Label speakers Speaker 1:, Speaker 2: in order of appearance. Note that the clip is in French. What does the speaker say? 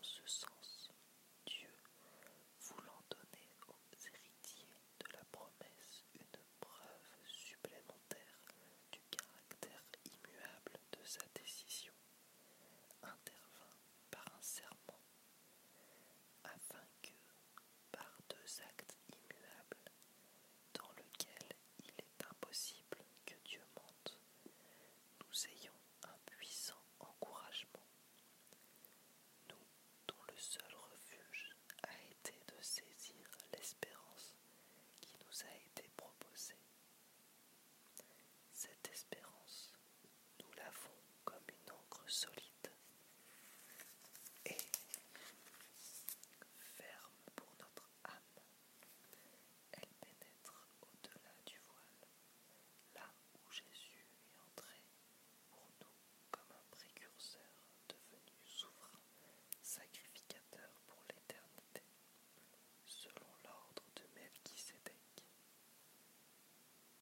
Speaker 1: dans ce sens.